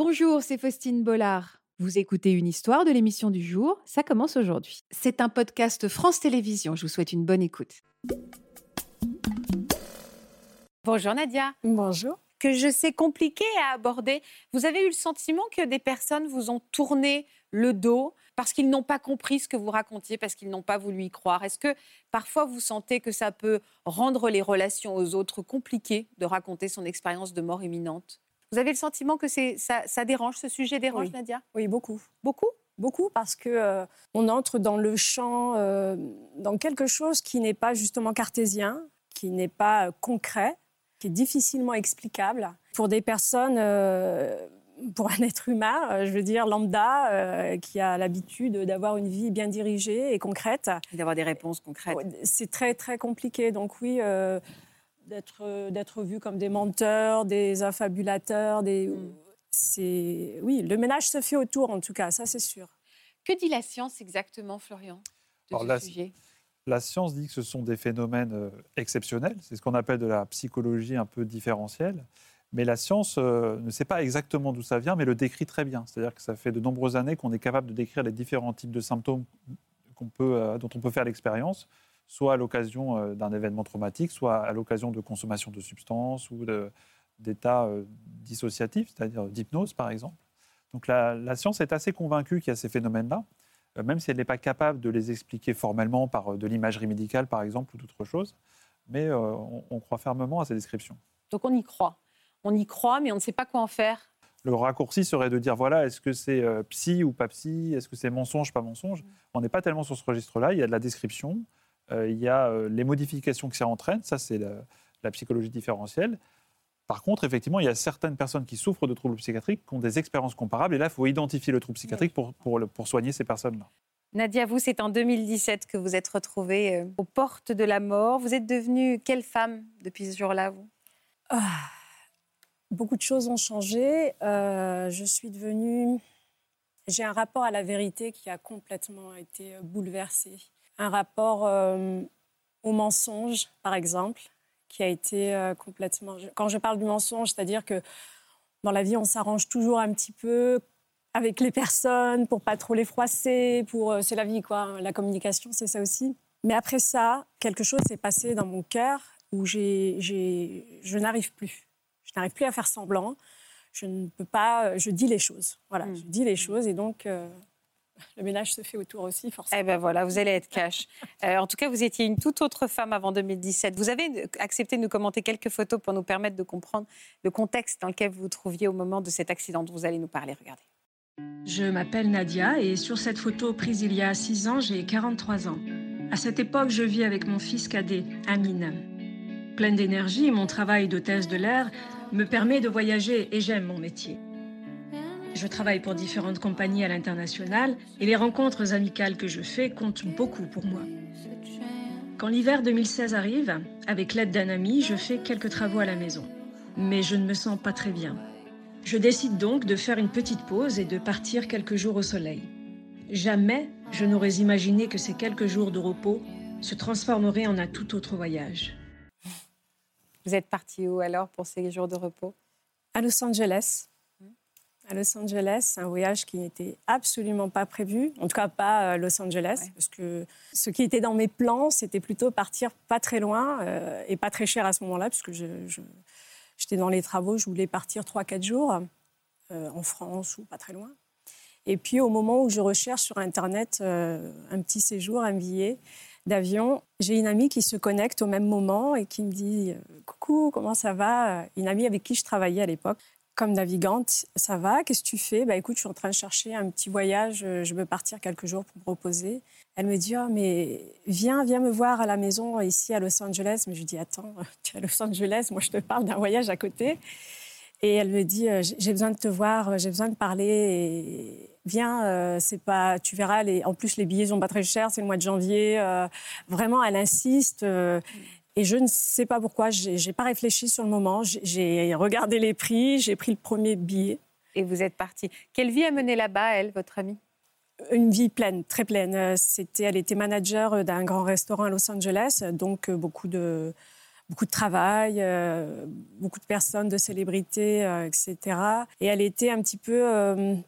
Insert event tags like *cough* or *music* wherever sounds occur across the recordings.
Bonjour, c'est Faustine Bollard. Vous écoutez une histoire de l'émission du jour, ça commence aujourd'hui. C'est un podcast France Télévisions, je vous souhaite une bonne écoute. Bonjour Nadia. Bonjour. Que je sais compliqué à aborder. Vous avez eu le sentiment que des personnes vous ont tourné le dos parce qu'ils n'ont pas compris ce que vous racontiez, parce qu'ils n'ont pas voulu y croire? Est-ce que parfois vous sentez que ça peut rendre les relations aux autres compliquées de raconter son expérience de mort imminente? Vous avez le sentiment que ça, ça dérange, ce sujet dérange, Nadia? Oui, beaucoup. Beaucoup? Beaucoup parce que euh, on entre dans le champ, euh, dans quelque chose qui n'est pas justement cartésien, qui n'est pas euh, concret, qui est difficilement explicable pour des personnes pour un être humain, euh, je veux dire lambda, euh, qui a l'habitude d'avoir une vie bien dirigée et concrète. D'avoir des réponses concrètes. C'est très très compliqué. Donc oui, euh, d'être d'être vu comme des menteurs, des affabulateurs, des mm. c'est oui, le ménage se fait autour en tout cas, ça c'est sûr. Que dit la science exactement, Florian, de ce la, sujet? la science dit que ce sont des phénomènes exceptionnels. C'est ce qu'on appelle de la psychologie un peu différentielle. Mais la science euh, ne sait pas exactement d'où ça vient, mais le décrit très bien. C'est-à-dire que ça fait de nombreuses années qu'on est capable de décrire les différents types de symptômes peut, euh, dont on peut faire l'expérience, soit à l'occasion euh, d'un événement traumatique, soit à l'occasion de consommation de substances ou d'états dissociatifs, c'est-à-dire d'hypnose par exemple. Donc la, la, science est assez convaincue qu'il y a ces phénomènes-là, même si elle n'est pas capable de les expliquer formellement par de l'imagerie médicale par exemple ou d'autres choses, mais on, on croit fermement à ces descriptions. Donc on y croit on y croit, mais on ne sait pas quoi en faire. Le raccourci serait de dire voilà, est-ce que c'est euh, psy ou pas psy? Est-ce que c'est mensonge, pas mensonge? On n'est pas tellement sur ce registre-là. Il y a de la description, euh, il y a euh, les modifications que ça entraîne. Ça, c'est la, psychologie différentielle. Par contre, effectivement, il y a certaines personnes qui souffrent de troubles psychiatriques qui ont des expériences comparables. Et là, il faut identifier le trouble psychiatrique pour, pour, pour soigner ces personnes-là. Nadia, vous, c'est en 2017 que vous êtes retrouvée aux portes de la mort. Vous êtes devenue quelle femme depuis ce jour-là, vous? Ah, Beaucoup de choses ont changé. Euh, je suis devenue. J'ai un rapport à la vérité qui a complètement été bouleversé. Un rapport euh, au mensonge, par exemple, qui a été euh, complètement. Quand je parle du mensonge, c'est-à-dire que dans la vie, on s'arrange toujours un petit peu avec les personnes pour pas trop les froisser. Pour c'est la vie, quoi. La communication, c'est ça aussi. Mais après ça, quelque chose s'est passé dans mon cœur où j'ai, je n'arrive plus je n'arrive plus à faire semblant. Je ne peux pas. Euh, je dis les choses. Voilà, hmm. je dis les choses et donc. Euh, le ménage se fait autour aussi, forcément. Eh ben voilà, vous allez être cash. *laughs* Euh, en tout cas, vous étiez une toute autre femme avant 2017. Vous avez accepté de nous commenter quelques photos pour nous permettre de comprendre le contexte dans lequel vous vous trouviez au moment de cet accident dont vous allez nous parler. Regardez. Je m'appelle Nadia et sur cette photo prise il y a 6 ans, j'ai 43 ans. À cette époque, je vis avec mon fils cadet, Amine. Pleine d'énergie, mon travail d'hôtesse de l'air me permet de voyager et j'aime mon métier. Je travaille pour différentes compagnies à l'international et les rencontres amicales que je fais comptent beaucoup pour moi. Quand l'hiver 2016 arrive, avec l'aide d'un ami, je fais quelques travaux à la maison. Mais je ne me sens pas très bien. Je décide donc de faire une petite pause et de partir quelques jours au soleil. Jamais je n'aurais imaginé que ces quelques jours de repos se transformeraient en un tout autre voyage. Vous êtes parti où alors pour ces jours de repos? À Los Angeles. À Los Angeles, un voyage qui n'était absolument pas prévu, en tout cas pas à Los Angeles, parce que ce qui était dans mes plans, c'était plutôt partir pas très loin euh, et pas très cher à ce moment-là, puisque j'étais dans les travaux, je voulais partir 3-4 jours euh, en France ou pas très loin. Et puis au moment où je recherche sur Internet euh, un petit séjour, un billet, d'avion, j'ai une amie qui se connecte au même moment et qui me dit euh, Coucou, comment ça va? Une amie avec qui je travaillais à l'époque comme navigante. Ça va Qu'est-ce que tu fais? Bah écoute, je suis en train de chercher un petit voyage. Euh, je veux partir quelques jours pour me reposer. Elle me dit oh, mais viens, viens me voir à la maison ici à Los Angeles. Mais je dis attends, *laughs* tu es à Los Angeles? Moi, je te parle d'un voyage à côté. Et elle me dit euh, j'ai besoin de te voir, j'ai besoin de parler. Et viens, euh, c'est pas, tu verras, les, en plus les billets sont pas très chers, c'est le mois de janvier. Euh, vraiment, elle insiste. Euh, et je ne sais pas pourquoi, j'ai pas réfléchi sur le moment. J'ai regardé les prix, j'ai pris le premier billet. Et vous êtes partie. Quelle vie a mené là-bas, elle, votre amie? Une vie pleine, très pleine. C'était, elle était manager d'un grand restaurant à Los Angeles, donc beaucoup de beaucoup de travail, beaucoup de personnes, de célébrités, etc. Et elle était un petit peu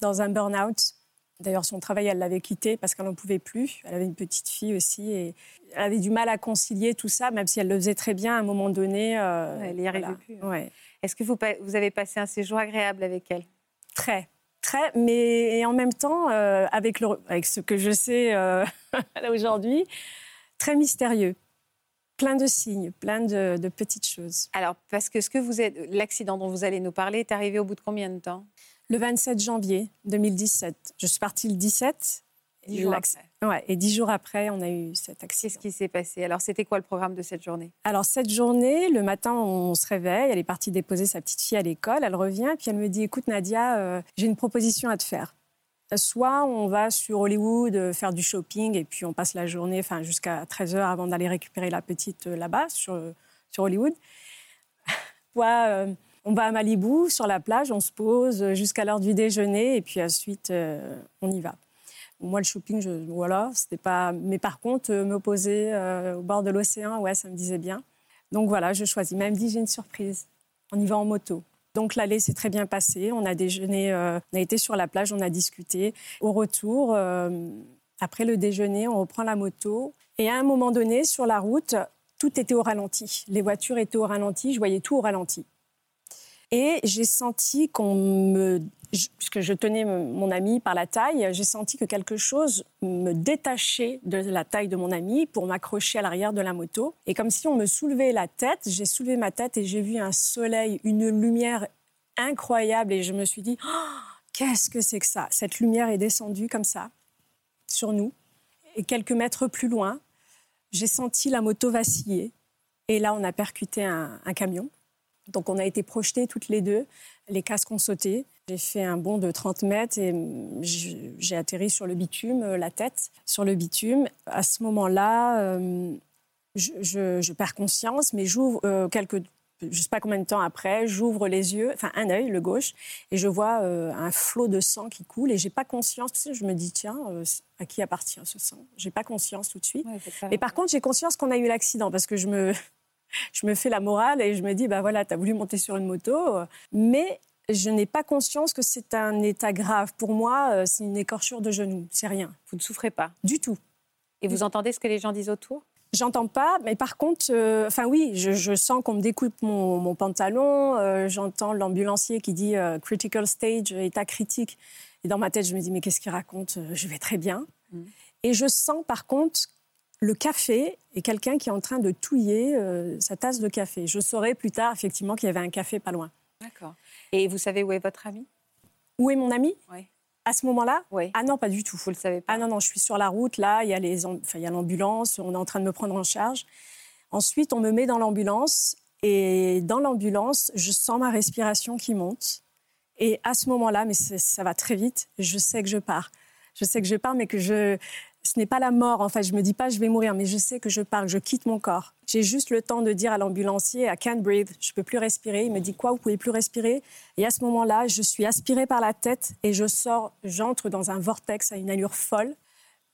dans un burn-out. D'ailleurs, son travail, elle l'avait quitté parce qu'elle n'en pouvait plus. Elle avait une petite fille aussi et elle avait du mal à concilier tout ça, même si elle le faisait très bien à un moment donné. elle n'y arrivait plus. Hein. Est-ce que vous, vous avez passé un séjour agréable avec elle? Très, très, mais en même temps, euh, avec, le, avec ce que je sais euh, *laughs* aujourd'hui, très mystérieux. Plein de signes, plein de, de, petites choses. Alors, parce que ce que vous êtes, l'accident dont vous allez nous parler est arrivé au bout de combien de temps? Le 27 janvier 2017. Je suis partie le 17 Dix jours Ouais, et dix jours après, on a eu cet accident. Qu'est-ce qui s'est passé? Alors, c'était quoi le programme de cette journée? Alors, cette journée, le matin, on se réveille. Elle est partie déposer sa petite fille à l'école. Elle revient, puis elle me dit Écoute, Nadia, euh, j'ai une proposition à te faire. Soit on va sur Hollywood euh, faire du shopping et puis on passe la journée enfin, jusqu'à 13h avant d'aller récupérer la petite euh, là-bas sur, sur Hollywood. *laughs* Soit on va à Malibu, sur la plage, on se pose jusqu'à l'heure du déjeuner et puis ensuite on y va. Moi, le shopping, je, voilà, c'était pas. Mais par contre, euh, me poser euh, au bord de l'océan, ouais, ça me disait bien. Donc voilà, je choisis. Mais elle me dit, j'ai une surprise. On y va en moto. Donc l'allée s'est très bien passée. On a déjeuné, euh, on a été sur la plage, on a discuté. Au retour, après le déjeuner, on reprend la moto. Et à un moment donné, sur la route, tout était au ralenti. Les voitures étaient au ralenti. Je voyais tout au ralenti. Et j'ai senti qu'on me puisque je tenais mon ami par la taille, j'ai senti que quelque chose me détachait de la taille de mon ami pour m'accrocher à l'arrière de la moto. Et comme si on me soulevait la tête, j'ai soulevé ma tête et j'ai vu un soleil, une lumière incroyable. Et je me suis dit, oh, qu'est-ce que c'est que ça? Cette lumière est descendue comme ça, sur nous. Et quelques mètres plus loin, j'ai senti la moto vaciller. Et là, on a percuté un, un camion. Donc on a été projetés toutes les deux, les casques ont sauté. J'ai fait un bond de 30 mètres et j'ai atterri sur le bitume, euh, la tête sur le bitume. À ce moment-là, euh, je, perds conscience, mais j'ouvre euh, quelques je ne sais pas combien de temps après, j'ouvre les yeux, enfin un œil, le gauche, et je vois un flot de sang qui coule et j'ai pas conscience. je me dis tiens, à qui appartient ce sang? J'ai pas conscience tout de suite. mais par contre, j'ai conscience qu'on a eu l'accident parce que je me je me fais la morale et je me dis bah voilà, tu as voulu monter sur une moto, mais je n'ai pas conscience que c'est un état grave. Pour moi, euh, c'est une écorchure de genou, c'est rien. Vous ne souffrez pas Du tout. Et vous entendez ce que les gens disent autour? J'entends pas, mais par contre, euh, enfin oui, je, sens qu'on me découpe mon, pantalon, euh, j'entends l'ambulancier qui dit critical stage, état critique. Et dans ma tête, je me dis, mais qu'est-ce qu'il raconte? Je vais très bien. Mm. Et je sens par contre le café et quelqu'un qui est en train de touiller sa tasse de café. Je saurai plus tard, effectivement, qu'il y avait un café pas loin. D'accord. Et vous savez où est votre ami? Où est mon ami? Oui. À ce moment-là? Oui. Ah non, pas du tout. Vous le savez pas Ah non, non, je suis sur la route, là, il y a l'ambulance, on est en train de me prendre en charge. Ensuite, on me met dans l'ambulance et dans l'ambulance, je sens ma respiration qui monte. Et à ce moment-là, mais ça va très vite, je sais que je pars. Je sais que je pars, mais que je, ce n'est pas la mort. En fait, je me dis pas je vais mourir, mais je sais que je pars, je quitte mon corps. J'ai juste le temps de dire à l'ambulancier I can't breathe, je peux plus respirer. Il me dit quoi Vous pouvez plus respirer? Et à ce moment-là, je suis aspirée par la tête et je sors, j'entre dans un vortex à une allure folle.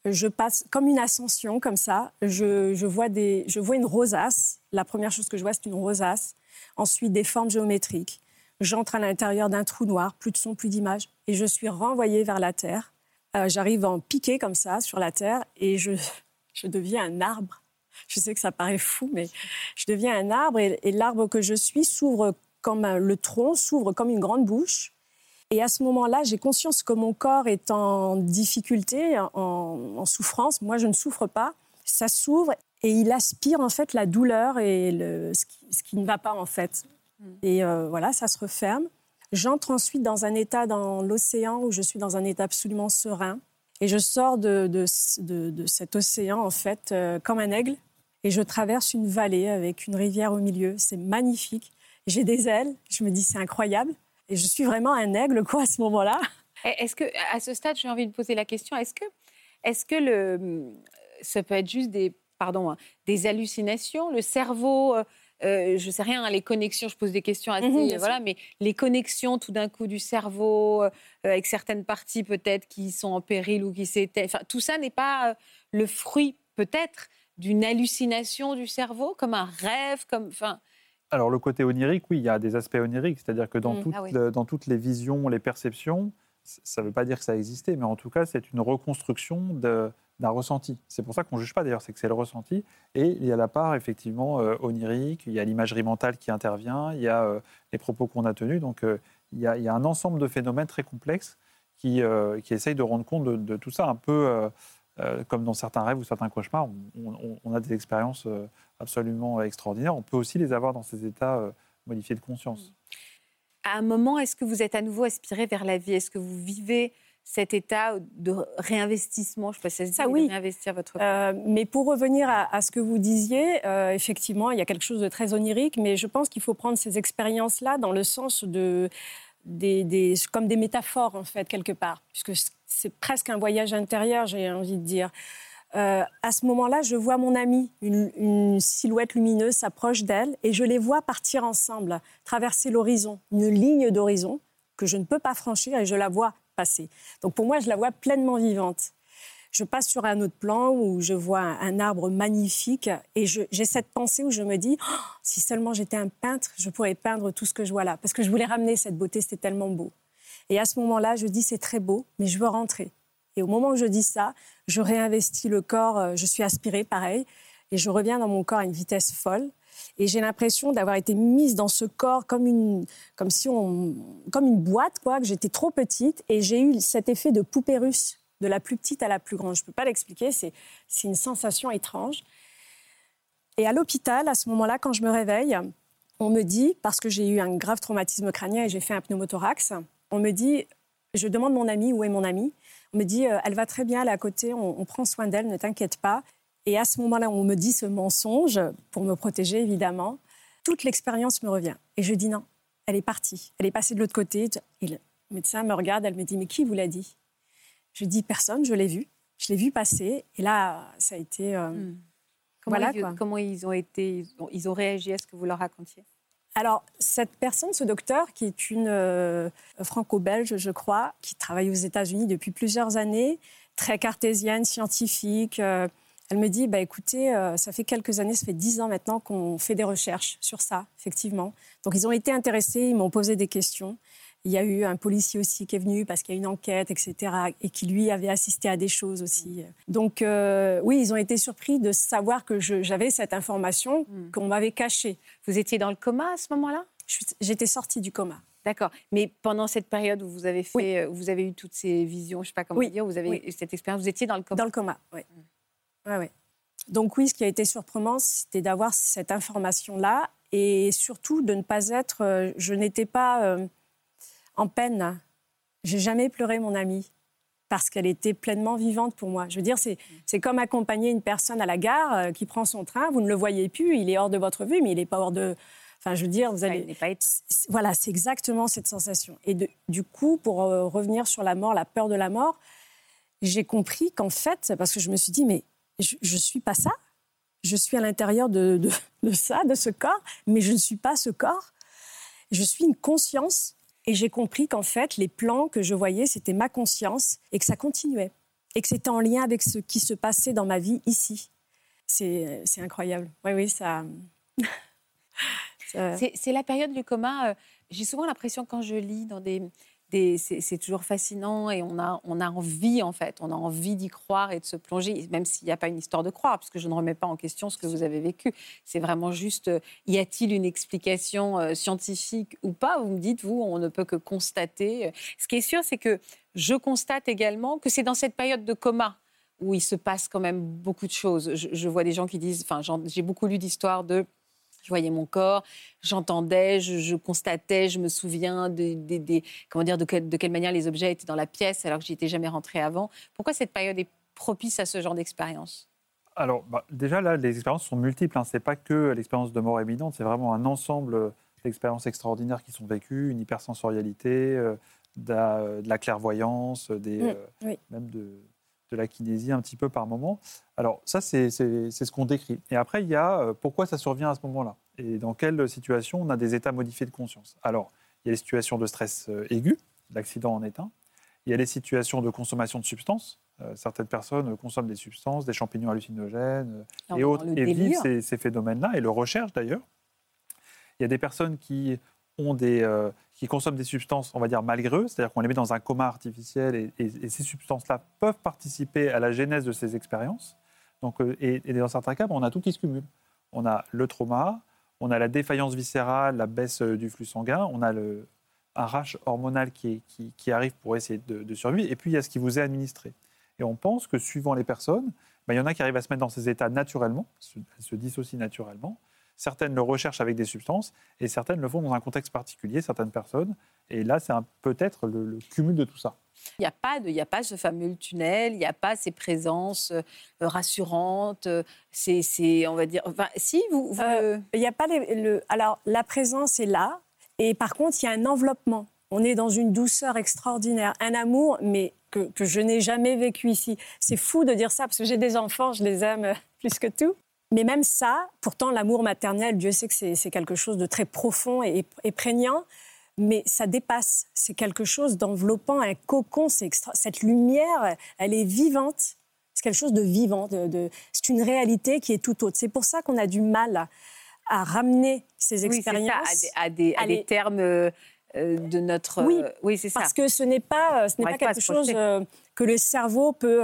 Je passe comme une ascension, comme ça. Je, vois des, je vois une rosace. La première chose que je vois, c'est une rosace. Ensuite, des formes géométriques. J'entre à l'intérieur d'un trou noir, plus de son, plus d'image, et je suis renvoyée vers la terre. Euh, j'arrive en piquer comme ça sur la terre et je, *laughs* je deviens un arbre. Je sais que ça paraît fou, mais je deviens un arbre et, l'arbre que je suis s'ouvre comme le tronc, s'ouvre comme une grande bouche. Et à ce moment-là, j'ai conscience que mon corps est en difficulté, en, souffrance. Moi, je ne souffre pas. Ça s'ouvre et il aspire en fait la douleur et le, ce, qui, ne va pas en fait. Hmm. Et euh, voilà, ça se referme. J'entre ensuite dans un état dans l'océan où je suis dans un état absolument serein. Et je sors de, de, cet océan, en fait, euh, comme un aigle. Et je traverse une vallée avec une rivière au milieu. C'est magnifique. J'ai des ailes. Je me dis, c'est incroyable. Et je suis vraiment un aigle, quoi, à ce moment-là. Est-ce que, à ce stade, j'ai envie de poser la question, est-ce que, est-ce que le, ça peut être juste des, pardon, hein, des hallucinations Le cerveau euh, euh, je sais rien, hein, les connexions, je pose des questions assez, mmh voilà, mais les connexions tout d'un coup du cerveau euh, avec certaines parties peut-être qui sont en péril ou qui s'étaient, enfin, tout ça n'est pas euh, le fruit peut-être d'une hallucination du cerveau, comme un rêve, comme, enfin. Alors le côté onirique, oui, il y a des aspects oniriques, c'est-à-dire que dans, mm. ah dans toutes les visions, les perceptions, ça ne veut pas dire que ça existait, mais en tout cas, c'est une reconstruction d'un ressenti. C'est pour ça qu'on ne juge pas d'ailleurs, c'est que c'est le ressenti. Et il y a la part effectivement euh, onirique, il y a l'imagerie mentale qui intervient, il y a euh, les propos qu'on a tenus. Donc euh, il, y a, un ensemble de phénomènes très complexes qui, qui essayent de rendre compte de, tout ça, un peu comme dans certains rêves ou certains cauchemars. On, a des expériences absolument extraordinaires. On peut aussi les avoir dans ces états modifiés de conscience à un moment, est-ce que vous êtes à nouveau aspiré vers la vie? Est-ce que vous vivez cet état de réinvestissement Je sais pas ça, oui. réinvestir votre euh, Mais pour revenir à, ce que vous disiez, euh, effectivement, il y a quelque chose de très onirique, mais je pense qu'il faut prendre ces expériences-là dans le sens de des, comme des métaphores en fait quelque part, puisque c'est presque un voyage intérieur, j'ai envie de dire. Euh, à ce moment-là, je vois mon amie, une, silhouette lumineuse s'approche d'elle et je les vois partir ensemble, traverser l'horizon, une ligne d'horizon que je ne peux pas franchir et je la vois Donc pour moi, je la vois pleinement vivante. Je passe sur un autre plan où je vois un, arbre magnifique et j'ai cette pensée où je me dis oh, si seulement j'étais un peintre, je pourrais peindre tout ce que je vois là. Parce que je voulais ramener cette beauté, c'était tellement beau. Et à ce moment-là, je dis c'est très beau, mais je veux rentrer. Et au moment où je dis ça, je réinvestis le corps, euh, je suis aspirée, pareil, et je reviens dans mon corps à une vitesse folle. Et j'ai l'impression d'avoir été mise dans ce corps comme une, comme si on, comme une boîte, quoi, que j'étais trop petite. Et j'ai eu cet effet de poupée russe, de la plus petite à la plus grande. Je ne peux pas l'expliquer, c'est, une sensation étrange. Et à l'hôpital, à ce moment-là, quand je me réveille, on me dit, parce que j'ai eu un grave traumatisme crânien et j'ai fait un pneumothorax, on me dit, je demande mon ami, où est mon ami on me dit, euh, elle va très bien, elle est à côté, on, prend soin d'elle, ne t'inquiète pas. Et à ce moment-là, on me dit ce mensonge, pour me protéger évidemment, toute l'expérience me revient. Et je dis non, elle est partie, elle est passée de l'autre côté. Et le médecin me regarde, elle me dit, mais qui vous l'a dit? Je dis, personne, je l'ai vu. Je l'ai vu passer. Et là, ça a été... Euh, hmm. Comment, voilà, ils, comment ils ont été, ils ont réagi à ce que vous leur racontiez? Alors, cette personne, ce docteur, qui est une euh, franco-belge, je crois, qui travaille aux États-Unis depuis plusieurs années, très cartésienne, scientifique, euh, elle me dit, bah, écoutez, euh, ça fait quelques années, ça fait dix ans maintenant qu'on fait des recherches sur ça, effectivement. Donc, ils ont été intéressés, ils m'ont posé des questions. Il y a eu un policier aussi qui est venu parce qu'il y a une enquête, etc., et qui lui avait assisté à des choses aussi. Donc euh, oui, ils ont été surpris de savoir que j'avais cette information hmm. qu'on m'avait cachée. Vous étiez dans le coma à ce moment-là? J'étais sortie du coma. D'accord. Mais pendant cette période où vous avez fait, euh, vous avez eu toutes ces visions, je ne sais pas comment dire, vous avez eu cette expérience, vous étiez dans le coma. Dans le coma, oui. Ouais, Donc oui, ce qui a été surprenant, c'était d'avoir cette information-là et surtout de ne pas être, euh, je n'étais pas en peine. J'ai jamais pleuré mon amie parce qu'elle était pleinement vivante pour moi. Je veux dire, c'est comme accompagner une personne à la gare euh, qui prend son train, vous ne le voyez plus, il est hors de votre vue, mais il n'est pas hors de... Enfin, je veux dire, vous allez... pas voilà, c'est exactement cette sensation. Et du coup, pour euh, revenir sur la mort, la peur de la mort, j'ai compris qu'en fait, parce que je me suis dit, mais je ne suis pas ça. Je suis à l'intérieur de, de ça, de ce corps, mais je ne suis pas ce corps. Je suis une conscience et j'ai compris qu'en fait, les plans que je voyais, c'était ma conscience et que ça continuait. Et que c'était en lien avec ce qui se passait dans ma vie ici. C'est incroyable. Oui, oui, ça. *laughs* C'est la période du coma. Euh, j'ai souvent l'impression, quand je lis dans des, c'est toujours fascinant et on a, on a envie, en fait, on a envie d'y croire et de se plonger, même s'il n'y a pas une histoire de croire, parce que je ne remets pas en question ce que vous avez vécu. C'est vraiment juste, euh, y a-t-il une explication euh, scientifique ou pas? Vous me dites, vous, on ne peut que constater. Ce qui est sûr, c'est que je constate également que c'est dans cette période de coma où il se passe quand même beaucoup de choses. Je, je vois des gens qui disent, enfin, j'ai beaucoup lu d'histoires de je voyais mon corps, j'entendais, je, constatais, je me souviens de, comment dire, de, quelle manière les objets étaient dans la pièce alors que j'y étais jamais rentré avant. Pourquoi cette période est propice à ce genre d'expérience? Alors, bah, déjà là, les expériences sont multiples. Hein. Ce n'est pas que l'expérience de mort éminente, c'est vraiment un ensemble d'expériences extraordinaires qui sont vécues, une hypersensorialité, euh, de, la, clairvoyance, des, mmh, euh, même de, de la kinésie un petit peu par moment. Alors ça, c'est ce qu'on décrit. Et après, il y a euh, pourquoi ça survient à ce moment-là et dans quelle situation on a des états modifiés de conscience. Alors, il y a les situations de stress euh, aigu, l'accident en est un. Il y a les situations de consommation de substances, certaines personnes consomment des substances, des champignons hallucinogènes et autres, et vivent ces, ces phénomènes-là, et le recherchent d'ailleurs. Il y a des personnes qui des, qui consomment des substances, on va dire, malgré eux, c'est-à-dire qu'on les met dans un coma artificiel et, ces substances-là peuvent participer à la genèse de ces expériences. Donc, euh, et, dans certains cas, on a tout qui se cumule. On a le trauma, on a la défaillance viscérale, la baisse euh, du flux sanguin, on a le, un rash hormonal qui, arrive pour essayer de, survivre, et puis il y a ce qui vous est administré. Et on pense que suivant les personnes, ben, il y en a qui arrivent à se mettre dans ces états naturellement, elles se dissocient naturellement, Certaines le recherchent avec des substances et certaines le font dans un contexte particulier, certaines personnes. Et là, c'est peut-être le, cumul de tout ça. Il n'y a, pas de, il a pas ce fameux tunnel, il n'y a pas ces présences euh, rassurantes. C'est, on va dire. Enfin, si, vous. Euh, il n'y a pas le, alors, la présence est là. Et par contre, il y a un enveloppement. On est dans une douceur extraordinaire, un amour, mais que, que je n'ai jamais vécu ici. C'est fou de dire ça parce que j'ai des enfants, je les aime plus que tout. Mais même ça, pourtant, l'amour maternel, Dieu sait que c'est quelque chose de très profond et, prégnant, mais ça dépasse. C'est quelque chose d'enveloppant, un cocon. Extra... Cette lumière, elle est vivante. C'est quelque chose de vivant. De, C'est une réalité qui est tout autre. C'est pour ça qu'on a du mal à, ramener ces expériences à, des, à des termes euh, euh, de notre. Oui, euh, oui c'est ça. Parce que ce n'est pas, ce n'est pas quelque chose euh, que le cerveau peut.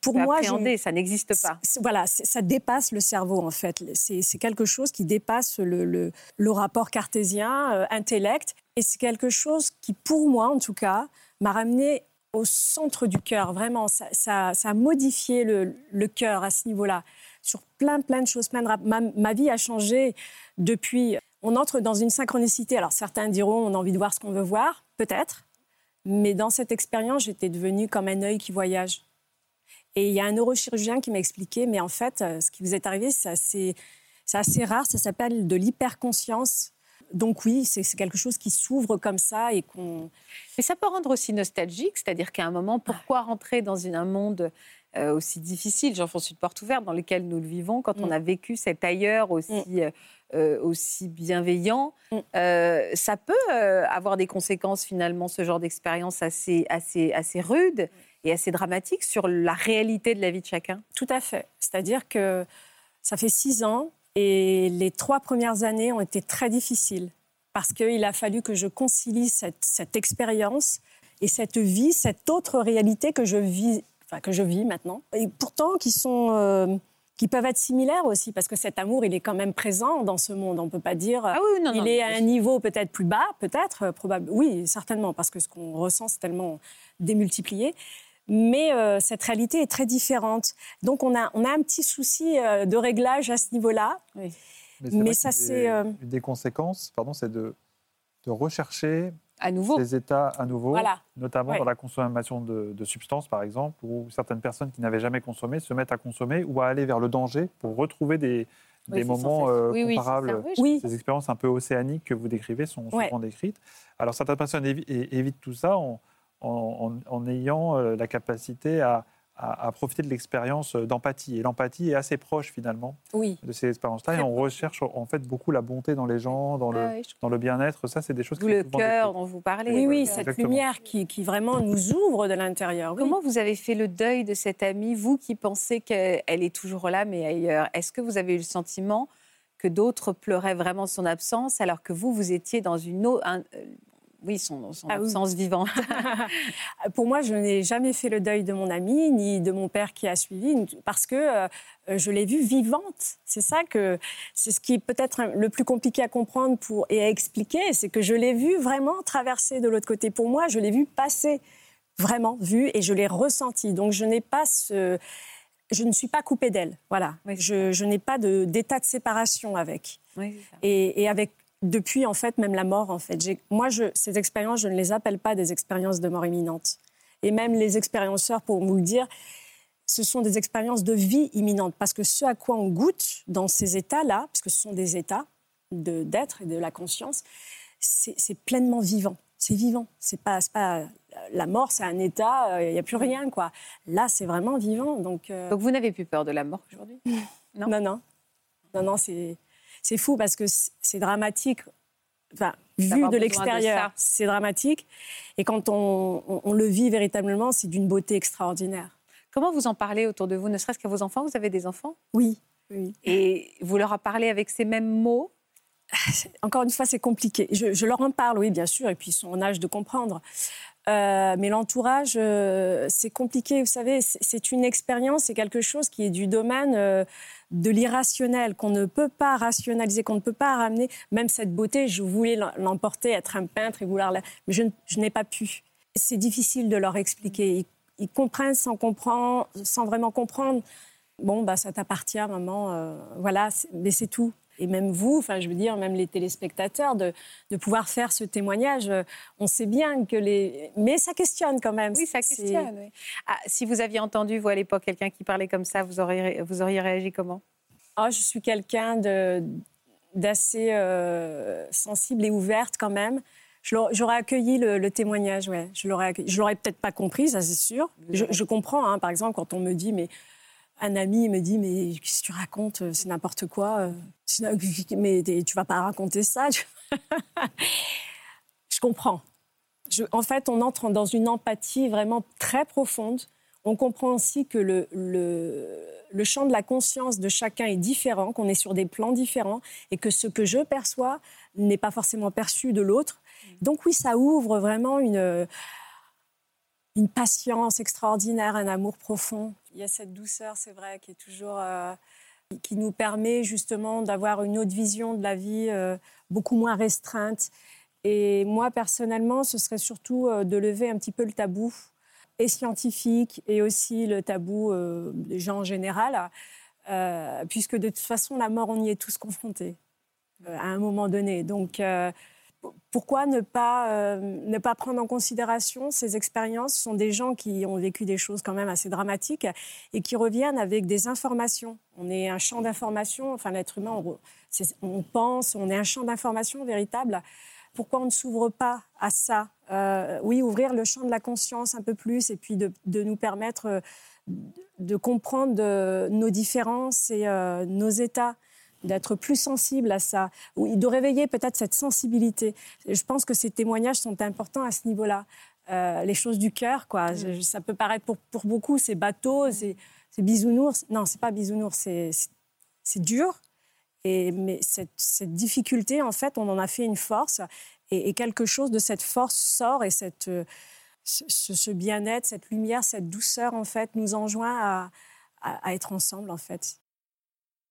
pour moi, ça n'existe pas. Voilà, ça dépasse le cerveau en fait. C'est quelque chose qui dépasse le, le, le rapport cartésien, intellect, et c'est quelque chose qui, pour moi en tout cas, m'a ramené au centre du cœur. Vraiment, ça, ça, ça, a modifié le, le cœur à ce niveau-là sur plein, plein de choses. Plein de ma, ma vie a changé depuis on entre dans une synchronicité. Alors certains diront on a envie de voir ce qu'on veut voir, peut-être, mais dans cette expérience, j'étais devenue comme un œil qui voyage. Et il y a un neurochirurgien qui m'a expliqué, mais en fait, euh, ce qui vous est arrivé, c'est assez, assez, rare, ça s'appelle de l'hyperconscience. Donc oui, c'est quelque chose qui s'ouvre comme ça et qu'on... Mais ça peut rendre aussi nostalgique, c'est-à-dire qu'à un moment, pourquoi rentrer dans un monde euh, aussi difficile, j'enfonce une porte ouverte, dans lequel nous le vivons, quand on mm. a vécu cet ailleurs aussi... Mm. Euh, aussi bienveillant, mm. euh, ça peut euh, avoir des conséquences finalement, ce genre d'expérience assez, assez, assez rude et assez dramatique sur la réalité de la vie de chacun? Tout à fait. C'est-à-dire que ça fait six ans et les trois premières années ont été très difficiles parce qu'il a fallu que je concilie cette, cette expérience et cette vie, cette autre réalité que je vis, enfin, que je vis maintenant, et pourtant qui sont qui peuvent être similaires aussi, parce que cet amour, il est quand même présent dans ce monde. On ne peut pas dire ah oui, non, il est à un niveau peut-être plus bas, peut-être, euh, probable. Oui, certainement, parce que ce qu'on ressent, c'est tellement démultiplié. Mais euh, cette réalité est très différente. Donc on a, on a un petit souci euh, de réglage à ce niveau-là. Oui. Mais, ça, c'est... Une des conséquences, pardon, c'est de, de rechercher à nouveau. ces états à nouveau, notamment dans la consommation de, substances, par exemple, où certaines personnes qui n'avaient jamais consommé se mettent à consommer ou à aller vers le danger pour retrouver des, des moments euh, comparables. Ces expériences un peu océaniques que vous décrivez sont souvent décrites. Alors certaines personnes évitent tout ça en, en ayant euh, la capacité à à, profiter de l'expérience d'empathie. Et l'empathie est assez proche finalement de ces expériences-là. Et on recherche en fait beaucoup la bonté dans les gens, dans le, ah dans le bien-être. Ça, c'est des choses qui Le cœur dont vous parlez. Oui, oui, cette lumière qui, qui, vraiment nous ouvre de l'intérieur. Comment vous avez fait le deuil de cette amie, vous qui pensez qu'elle est toujours là, mais ailleurs? Est-ce que vous avez eu le sentiment que d'autres pleuraient vraiment son absence, alors que vous, vous étiez dans une autre, oui, son, son ah absence vivante. *laughs* Pour moi, je n'ai jamais fait le deuil de mon amie, ni de mon père qui a suivi, parce que euh, je l'ai vue vivante. C'est ça que, c'est ce qui est peut-être le plus compliqué à comprendre pour, et à expliquer, c'est que je l'ai vue vraiment traverser de l'autre côté. Pour moi, je l'ai vue passer, vraiment vue, et je l'ai ressentie. Donc, je n'ai pas ce je ne suis pas coupée d'elle. Voilà. je, n'ai pas d'état de, séparation avec. et, et, avec depuis en fait même la mort en fait. Moi, je, ces expériences, je ne les appelle pas des expériences de mort imminente. Et même les expérienceurs, pour vous le dire, ce sont des expériences de vie imminente parce que ce à quoi on goûte dans ces états-là, parce que ce sont des états d'être et de la conscience, c'est pleinement vivant. C'est vivant. C'est pas, pas la mort, c'est un état. Il n'y a plus rien quoi. Là, c'est vraiment vivant. Donc, euh donc vous n'avez plus peur de la mort aujourd'hui? *laughs* Non, non, non, non, non c'est c'est fou parce que c'est dramatique. Enfin, vu de l'extérieur, c'est dramatique. Et quand on, le vit véritablement, c'est d'une beauté extraordinaire. Comment vous en parlez autour de vous, ne serait-ce qu'à vos enfants? Vous avez des enfants? Oui, oui. Et vous leur en parlé avec ces mêmes mots? *sighs* Encore une fois, c'est compliqué. Je, leur en parle, oui, bien sûr, et puis ils sont en âge de comprendre. Euh, mais l'entourage, euh, c'est compliqué. Vous savez, c'est une expérience, c'est quelque chose qui est du domaine euh, de l'irrationnel, qu'on ne peut pas rationaliser, qu'on ne peut pas ramener. Même cette beauté, je voulais l'emporter, être un peintre et vouloir la... Mais je, n'ai pas pu. C'est difficile de leur expliquer. Ils, comprennent sans comprendre, sans vraiment comprendre. Bon, bah, ça t'appartient, maman. voilà, mais c'est tout et même vous, enfin, je veux dire, même les téléspectateurs, de, de pouvoir faire ce témoignage. Euh, on sait bien que les. Mais ça questionne quand même. Oui, ça questionne. Ah, si vous aviez entendu, vous, à l'époque, quelqu'un qui parlait comme ça, vous auriez, vous auriez réagi comment? Oh, Je suis quelqu'un d'assez euh, sensible et ouverte quand même. J'aurais accueilli le, témoignage, ouais. Je l'aurais, je l'aurais peut-être pas compris, ça c'est sûr. Je, je comprends, hein, par exemple, quand on me dit, mais un ami me dit mais qu'est-ce que tu racontes C'est n'importe quoi. Euh, *laughs* mais tu vas pas raconter ça. *laughs* je comprends. en fait, on entre dans une empathie vraiment très profonde. On comprend aussi que le, le, champ de la conscience de chacun est différent, qu'on est sur des plans différents et que ce que je perçois n'est pas forcément perçu de l'autre. Donc oui, ça ouvre vraiment une, une patience extraordinaire, un amour profond y a cette douceur, c'est vrai, qui est toujours euh, qui nous permet justement d'avoir une autre vision de la vie, euh, beaucoup moins restreinte. Et moi personnellement, ce serait surtout euh, de lever un petit peu le tabou, et scientifique, et aussi le tabou des gens en général, puisque de toute façon, la mort, on y est tous confrontés à un moment donné. Donc pourquoi ne pas, euh, ne pas prendre en considération ces expériences? Ce sont des gens qui ont vécu des choses quand même assez dramatiques et qui reviennent avec des informations. On est un champ d'information, enfin l'être humain, on, pense, on est un champ d'information véritable. Pourquoi on ne s'ouvre pas à ça? Euh, Oui, ouvrir le champ de la conscience un peu plus et puis de, nous permettre euh, de comprendre nos différences et nos états d'être plus sensible à ça, ou de réveiller peut-être cette sensibilité. Je pense que ces témoignages sont importants à ce niveau-là. Euh, les choses du cœur, quoi. Mm. ça peut paraître pour, pour beaucoup, c'est bateau, c'est bisounours. Non, c'est pas bisounours, c'est dur. Et, mais cette, cette, difficulté, en fait, on en a fait une force. Et, quelque chose de cette force sort et cette, ce, ce bien-être, cette lumière, cette douceur, en fait, nous enjoint à, à, à être ensemble, en fait.